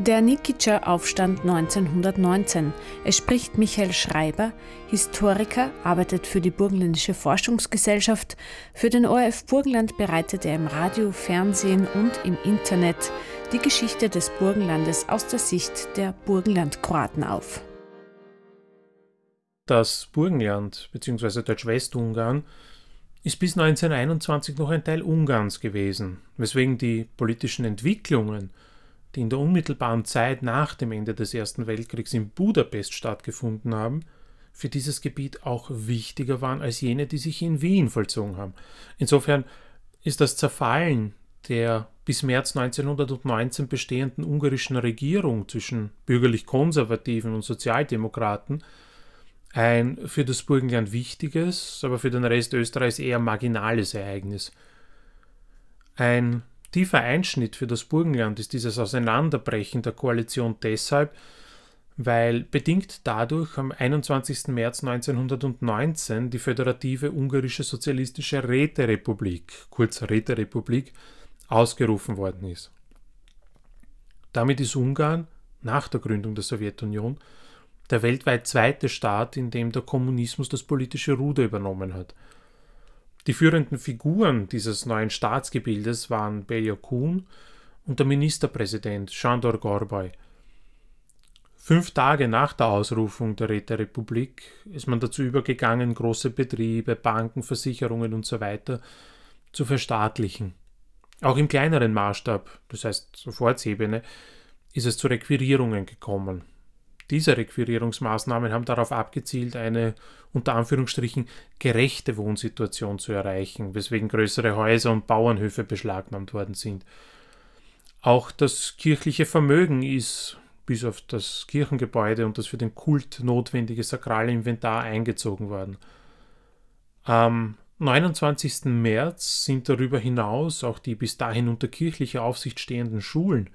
Der Nikitscher Aufstand 1919. Es spricht Michael Schreiber, Historiker, arbeitet für die Burgenländische Forschungsgesellschaft. Für den ORF Burgenland bereitet er im Radio, Fernsehen und im Internet die Geschichte des Burgenlandes aus der Sicht der Burgenlandkroaten auf. Das Burgenland bzw. Deutsch-Westungarn ist bis 1921 noch ein Teil Ungarns gewesen, weswegen die politischen Entwicklungen die in der unmittelbaren Zeit nach dem Ende des Ersten Weltkriegs in Budapest stattgefunden haben, für dieses Gebiet auch wichtiger waren als jene, die sich in Wien vollzogen haben. Insofern ist das Zerfallen der bis März 1919 bestehenden ungarischen Regierung zwischen bürgerlich-konservativen und Sozialdemokraten ein für das Burgenland wichtiges, aber für den Rest Österreichs eher marginales Ereignis. Ein tiefer Einschnitt für das Burgenland ist dieses Auseinanderbrechen der Koalition deshalb, weil bedingt dadurch am 21. März 1919 die föderative ungarische sozialistische Räterepublik, kurz Räterepublik, ausgerufen worden ist. Damit ist Ungarn nach der Gründung der Sowjetunion der weltweit zweite Staat, in dem der Kommunismus das politische Ruder übernommen hat – die führenden Figuren dieses neuen Staatsgebildes waren Kun und der Ministerpräsident Shandor Gorbay. Fünf Tage nach der Ausrufung der Räterepublik ist man dazu übergegangen, große Betriebe, Banken, Versicherungen usw. So zu verstaatlichen. Auch im kleineren Maßstab, das heißt Sofortsebene, ist es zu Requirierungen gekommen. Diese Requirierungsmaßnahmen haben darauf abgezielt, eine unter Anführungsstrichen gerechte Wohnsituation zu erreichen, weswegen größere Häuser und Bauernhöfe beschlagnahmt worden sind. Auch das kirchliche Vermögen ist bis auf das Kirchengebäude und das für den Kult notwendige sakrale Inventar eingezogen worden. Am 29. März sind darüber hinaus auch die bis dahin unter kirchlicher Aufsicht stehenden Schulen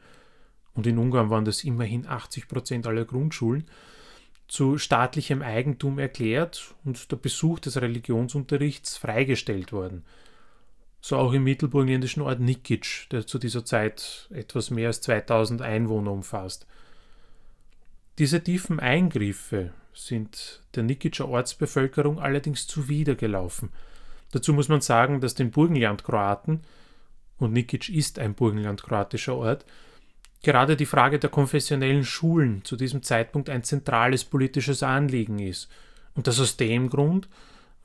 und in Ungarn waren das immerhin 80 Prozent aller Grundschulen, zu staatlichem Eigentum erklärt und der Besuch des Religionsunterrichts freigestellt worden. So auch im mittelburgenländischen Ort Nikic, der zu dieser Zeit etwas mehr als 2000 Einwohner umfasst. Diese tiefen Eingriffe sind der Nikitscher Ortsbevölkerung allerdings zuwidergelaufen. Dazu muss man sagen, dass den Burgenlandkroaten, und Nikic ist ein burgenlandkroatischer Ort, gerade die Frage der konfessionellen Schulen zu diesem Zeitpunkt ein zentrales politisches Anliegen ist. Und das aus dem Grund,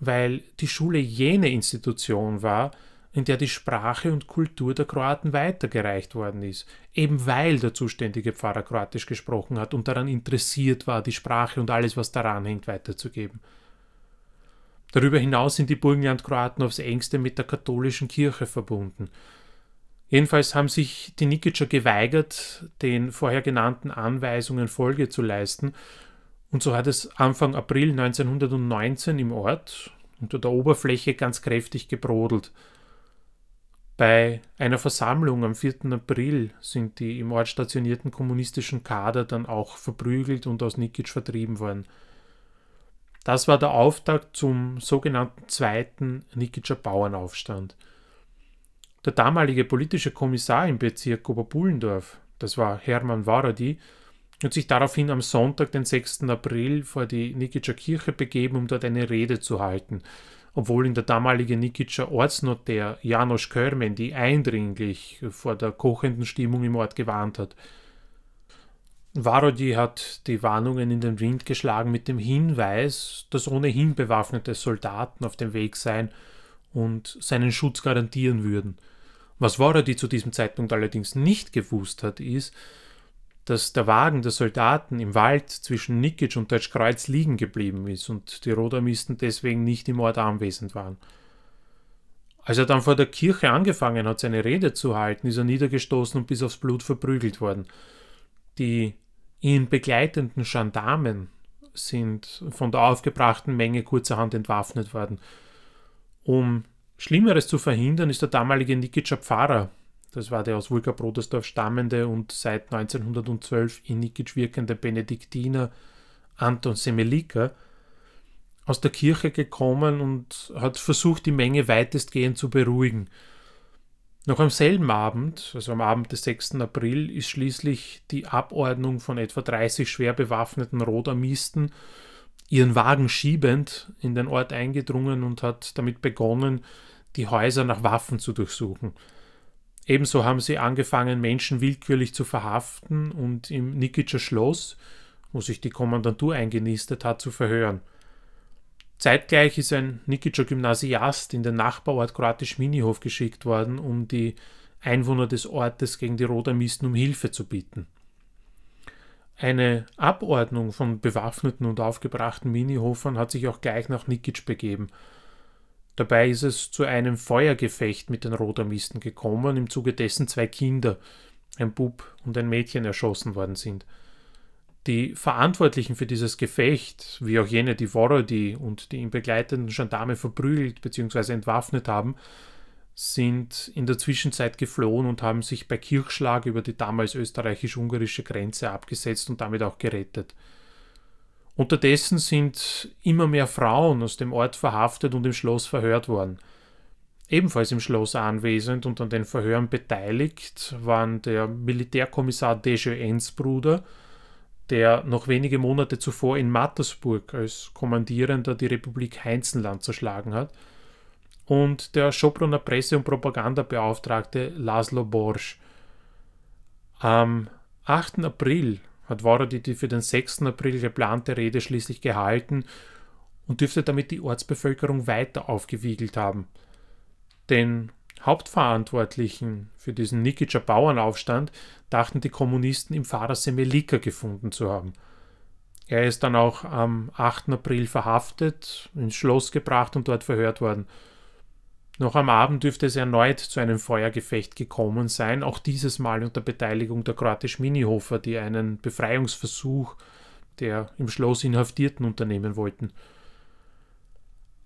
weil die Schule jene Institution war, in der die Sprache und Kultur der Kroaten weitergereicht worden ist, eben weil der zuständige Pfarrer Kroatisch gesprochen hat und daran interessiert war, die Sprache und alles, was daran hängt, weiterzugeben. Darüber hinaus sind die Burgenlandkroaten aufs engste mit der katholischen Kirche verbunden. Jedenfalls haben sich die Nikitscher geweigert, den vorher genannten Anweisungen Folge zu leisten, und so hat es Anfang April 1919 im Ort unter der Oberfläche ganz kräftig gebrodelt. Bei einer Versammlung am 4. April sind die im Ort stationierten kommunistischen Kader dann auch verprügelt und aus Nikic vertrieben worden. Das war der Auftakt zum sogenannten zweiten Nikitscher Bauernaufstand. Der damalige politische Kommissar im Bezirk Oberbullendorf, das war Hermann Waradi, hat sich daraufhin am Sonntag, den 6. April, vor die Nikitscher Kirche begeben, um dort eine Rede zu halten, obwohl ihn der damalige Nikitscher Ortsnotar Janos Körmendi eindringlich vor der kochenden Stimmung im Ort gewarnt hat. Warodi hat die Warnungen in den Wind geschlagen mit dem Hinweis, dass ohnehin bewaffnete Soldaten auf dem Weg seien und seinen Schutz garantieren würden. Was Worody zu diesem Zeitpunkt allerdings nicht gewusst hat, ist, dass der Wagen der Soldaten im Wald zwischen Nikic und Deutschkreuz liegen geblieben ist und die Rodarmisten deswegen nicht im Ort anwesend waren. Als er dann vor der Kirche angefangen hat, seine Rede zu halten, ist er niedergestoßen und bis aufs Blut verprügelt worden. Die ihn begleitenden Gendarmen sind von der aufgebrachten Menge kurzerhand entwaffnet worden. Um Schlimmeres zu verhindern ist der damalige Nikitscher Pfarrer, das war der aus Vulka-Brodersdorf stammende und seit 1912 in Nikic wirkende Benediktiner Anton Semelika, aus der Kirche gekommen und hat versucht, die Menge weitestgehend zu beruhigen. Noch am selben Abend, also am Abend des 6. April, ist schließlich die Abordnung von etwa 30 schwer bewaffneten Rotarmisten ihren Wagen schiebend in den Ort eingedrungen und hat damit begonnen, die Häuser nach Waffen zu durchsuchen. Ebenso haben sie angefangen, Menschen willkürlich zu verhaften und im Nikitscher Schloss, wo sich die Kommandantur eingenistet hat, zu verhören. Zeitgleich ist ein Nikitscher Gymnasiast in den Nachbarort Kroatisch Minihof geschickt worden, um die Einwohner des Ortes gegen die Rodarmisten um Hilfe zu bitten. Eine Abordnung von bewaffneten und aufgebrachten Minihofern hat sich auch gleich nach Nikic begeben. Dabei ist es zu einem Feuergefecht mit den Rodarmisten gekommen, im Zuge dessen zwei Kinder, ein Bub und ein Mädchen, erschossen worden sind. Die Verantwortlichen für dieses Gefecht, wie auch jene, die Vorodi und die ihn begleitenden Gendarme verprügelt bzw. entwaffnet haben, sind in der Zwischenzeit geflohen und haben sich bei Kirchschlag über die damals österreichisch-ungarische Grenze abgesetzt und damit auch gerettet. Unterdessen sind immer mehr Frauen aus dem Ort verhaftet und im Schloss verhört worden. Ebenfalls im Schloss anwesend und an den Verhören beteiligt waren der Militärkommissar Deje Ensbruder, der noch wenige Monate zuvor in Mattersburg als Kommandierender die Republik Heinzenland zerschlagen hat, und der Schopronner Presse- und Propagandabeauftragte Laszlo Borsch. Am 8. April hat Vorodi die für den 6. April geplante Rede schließlich gehalten und dürfte damit die Ortsbevölkerung weiter aufgewiegelt haben. Den Hauptverantwortlichen für diesen Nikitscher Bauernaufstand dachten die Kommunisten im Pfarrer Semelika gefunden zu haben. Er ist dann auch am 8. April verhaftet, ins Schloss gebracht und dort verhört worden. Noch am Abend dürfte es erneut zu einem Feuergefecht gekommen sein, auch dieses Mal unter Beteiligung der kroatisch-Minihofer, die einen Befreiungsversuch der im Schloss Inhaftierten unternehmen wollten.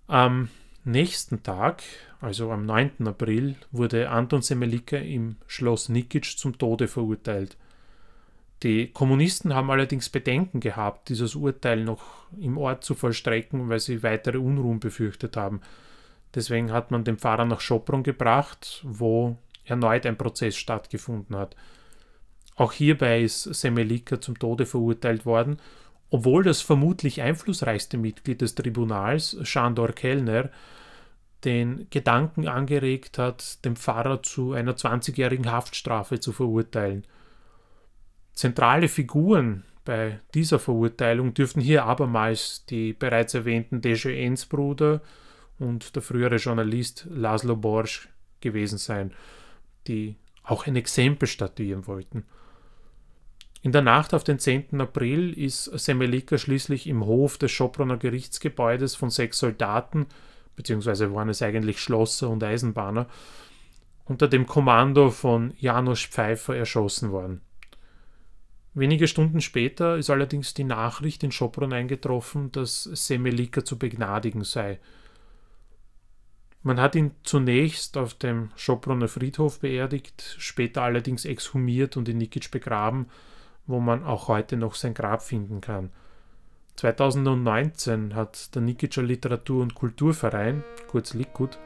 Am nächsten Tag, also am 9. April, wurde Anton Semelika im Schloss Nikic zum Tode verurteilt. Die Kommunisten haben allerdings Bedenken gehabt, dieses Urteil noch im Ort zu vollstrecken, weil sie weitere Unruhen befürchtet haben. Deswegen hat man den Pfarrer nach Schopron gebracht, wo erneut ein Prozess stattgefunden hat. Auch hierbei ist Semelika zum Tode verurteilt worden, obwohl das vermutlich einflussreichste Mitglied des Tribunals, Shandor Kellner, den Gedanken angeregt hat, den Pfarrer zu einer 20-jährigen Haftstrafe zu verurteilen. Zentrale Figuren bei dieser Verurteilung dürften hier abermals die bereits erwähnten Dejeens-Bruder, und der frühere Journalist Laszlo Borsch gewesen sein, die auch ein Exempel statuieren wollten. In der Nacht auf den 10. April ist Semelika schließlich im Hof des Schoproner Gerichtsgebäudes von sechs Soldaten, beziehungsweise waren es eigentlich Schlosser und Eisenbahner, unter dem Kommando von Janusz Pfeiffer erschossen worden. Wenige Stunden später ist allerdings die Nachricht in Schopron eingetroffen, dass Semelika zu begnadigen sei – man hat ihn zunächst auf dem Schopronner Friedhof beerdigt, später allerdings exhumiert und in Nikic begraben, wo man auch heute noch sein Grab finden kann. 2019 hat der Nikitscher Literatur- und Kulturverein, kurz Likud,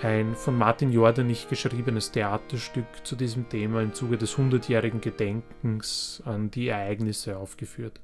ein von Martin Jordanich geschriebenes Theaterstück zu diesem Thema im Zuge des 100-jährigen Gedenkens an die Ereignisse aufgeführt.